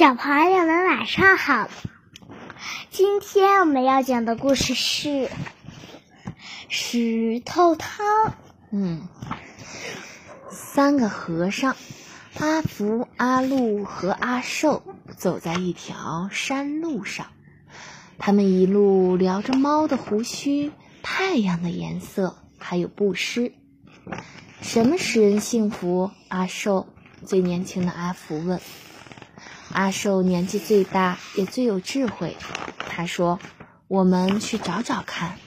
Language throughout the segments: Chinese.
小朋友们晚上好，今天我们要讲的故事是石头汤。嗯，三个和尚阿福、阿禄和阿寿走在一条山路上，他们一路聊着猫的胡须、太阳的颜色，还有布施。什么使人幸福？阿寿最年轻的阿福问。阿寿年纪最大，也最有智慧。他说：“我们去找找看。”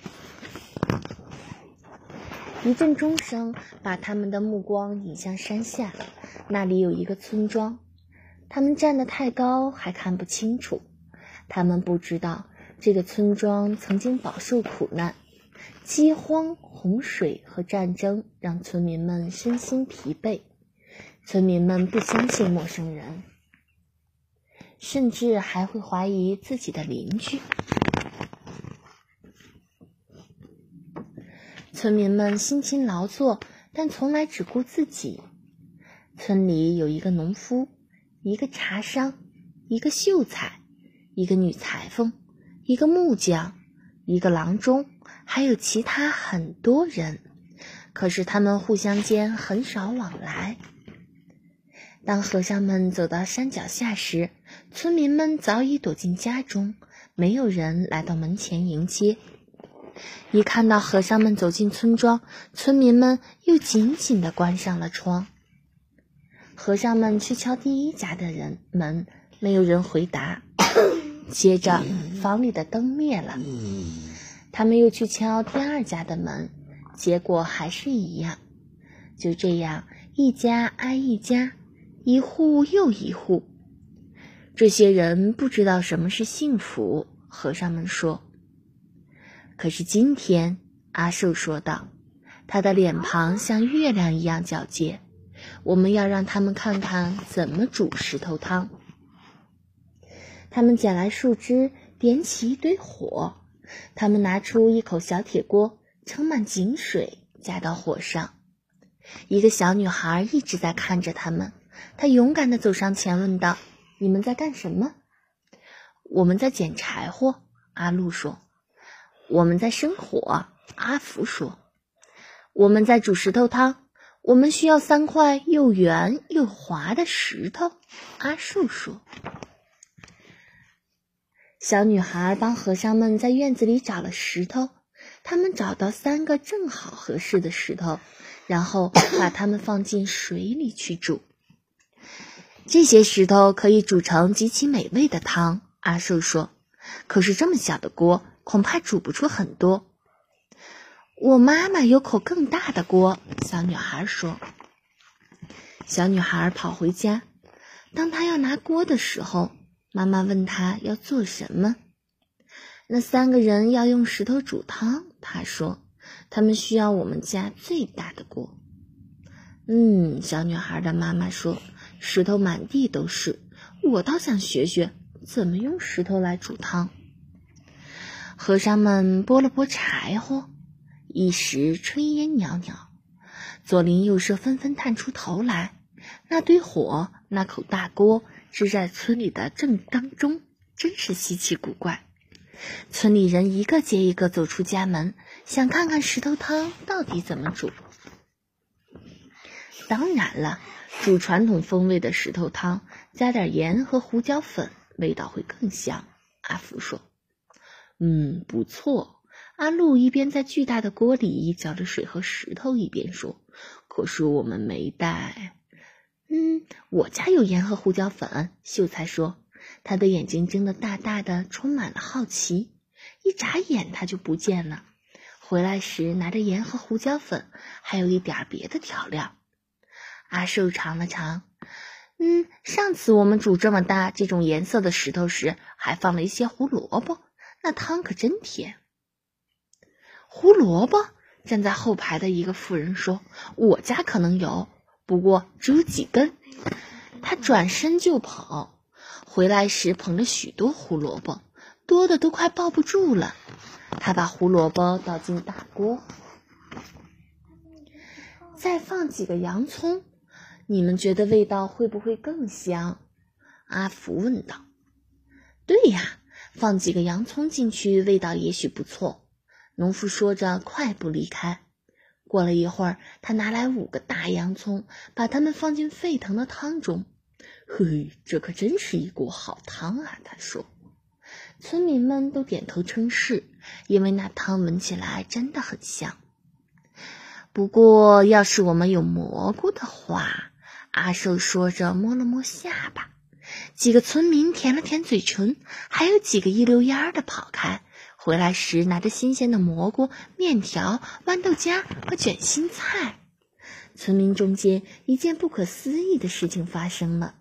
一阵钟声把他们的目光引向山下，那里有一个村庄。他们站得太高，还看不清楚。他们不知道这个村庄曾经饱受苦难，饥荒、洪水和战争让村民们身心疲惫。村民们不相信陌生人。甚至还会怀疑自己的邻居。村民们辛勤劳作，但从来只顾自己。村里有一个农夫，一个茶商，一个秀才，一个女裁缝，一个木匠，一个郎中，还有其他很多人。可是他们互相间很少往来。当和尚们走到山脚下时，村民们早已躲进家中，没有人来到门前迎接。一看到和尚们走进村庄，村民们又紧紧地关上了窗。和尚们去敲第一家的人门，没有人回答。接着，房里的灯灭了。他们又去敲第二家的门，结果还是一样。就这样，一家挨一家。一户又一户，这些人不知道什么是幸福。和尚们说：“可是今天，阿寿说道，他的脸庞像月亮一样皎洁。我们要让他们看看怎么煮石头汤。”他们捡来树枝，点起一堆火。他们拿出一口小铁锅，盛满井水，加到火上。一个小女孩一直在看着他们。他勇敢地走上前，问道：“你们在干什么？”“我们在捡柴火。”阿路说。“我们在生火。”阿福说。“我们在煮石头汤。我们需要三块又圆又滑的石头。”阿树说。小女孩帮和尚们在院子里找了石头，他们找到三个正好合适的石头，然后把它们放进水里去煮。这些石头可以煮成极其美味的汤，阿寿说。可是这么小的锅，恐怕煮不出很多。我妈妈有口更大的锅，小女孩说。小女孩跑回家，当她要拿锅的时候，妈妈问她要做什么。那三个人要用石头煮汤，她说。他们需要我们家最大的锅。嗯，小女孩的妈妈说。石头满地都是，我倒想学学怎么用石头来煮汤。和尚们拨了拨柴火，一时炊烟袅袅，左邻右舍纷纷探出头来。那堆火，那口大锅，支在村里的正当中，真是稀奇古怪。村里人一个接一个走出家门，想看看石头汤到底怎么煮。当然了。煮传统风味的石头汤，加点盐和胡椒粉，味道会更香。阿福说：“嗯，不错。”阿禄一边在巨大的锅里搅着水和石头，一边说：“可是我们没带。”“嗯，我家有盐和胡椒粉。”秀才说，他的眼睛睁得大大的，充满了好奇。一眨眼，他就不见了。回来时拿着盐和胡椒粉，还有一点别的调料。阿寿尝了尝，嗯，上次我们煮这么大这种颜色的石头时，还放了一些胡萝卜，那汤可真甜。胡萝卜？站在后排的一个妇人说：“我家可能有，不过只有几根。”他转身就跑，回来时捧着许多胡萝卜，多的都快抱不住了。他把胡萝卜倒进大锅，再放几个洋葱。你们觉得味道会不会更香？阿福问道。“对呀，放几个洋葱进去，味道也许不错。”农夫说着，快步离开。过了一会儿，他拿来五个大洋葱，把它们放进沸腾的汤中。“嘿，这可真是一锅好汤啊！”他说。村民们都点头称是，因为那汤闻起来真的很香。不过，要是我们有蘑菇的话，阿寿说着摸了摸下巴。几个村民舔了舔嘴唇，还有几个一溜烟儿的跑开。回来时拿着新鲜的蘑菇、面条、豌豆荚和卷心菜。村民中间一件不可思议的事情发生了：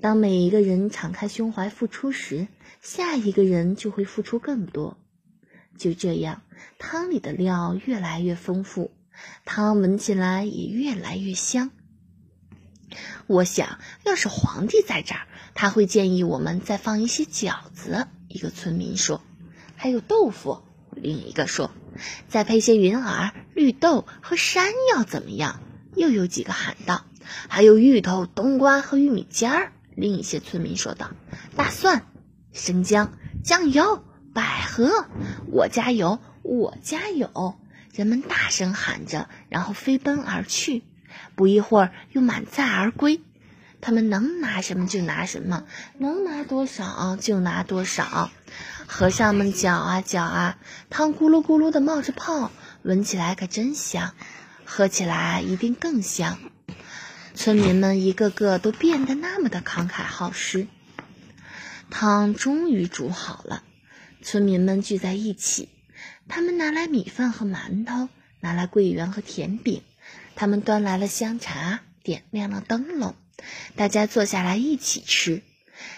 当每一个人敞开胸怀付出时，下一个人就会付出更多。就这样，汤里的料越来越丰富，汤闻起来也越来越香。我想要是皇帝在这儿，他会建议我们再放一些饺子。一个村民说：“还有豆腐。”另一个说：“再配些云耳、绿豆和山药，怎么样？”又有几个喊道：“还有芋头、冬瓜和玉米尖儿。”另一些村民说道：“大蒜、生姜、酱油、百合，我家有，我家有。”人们大声喊着，然后飞奔而去。不一会儿，又满载而归。他们能拿什么就拿什么，能拿多少就拿多少。和尚们搅啊搅啊，汤咕噜咕噜的冒着泡，闻起来可真香，喝起来一定更香。村民们一个个都变得那么的慷慨好施。汤终于煮好了，村民们聚在一起，他们拿来米饭和馒头，拿来桂圆和甜饼。他们端来了香茶，点亮了灯笼，大家坐下来一起吃。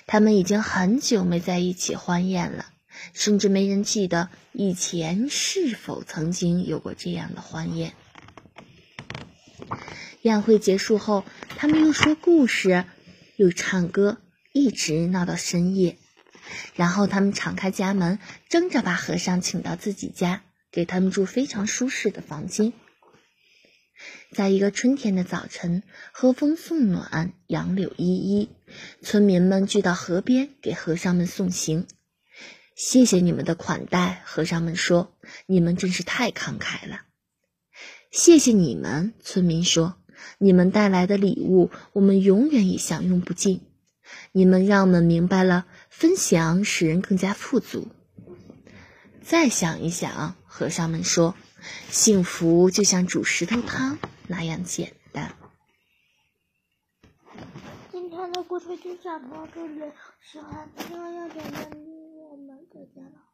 他们已经很久没在一起欢宴了，甚至没人记得以前是否曾经有过这样的欢宴。宴会结束后，他们又说故事，又唱歌，一直闹到深夜。然后他们敞开家门，争着把和尚请到自己家，给他们住非常舒适的房间。在一个春天的早晨，和风送暖，杨柳依依，村民们聚到河边给和尚们送行。谢谢你们的款待，和尚们说：“你们真是太慷慨了。”谢谢你们，村民说：“你们带来的礼物，我们永远也享用不尽。你们让我们明白了，分享使人更加富足。”再想一想，和尚们说。幸福就像煮石头汤那样简单。今天的故事就讲到这里，喜欢听要点赞，订阅我们再见了。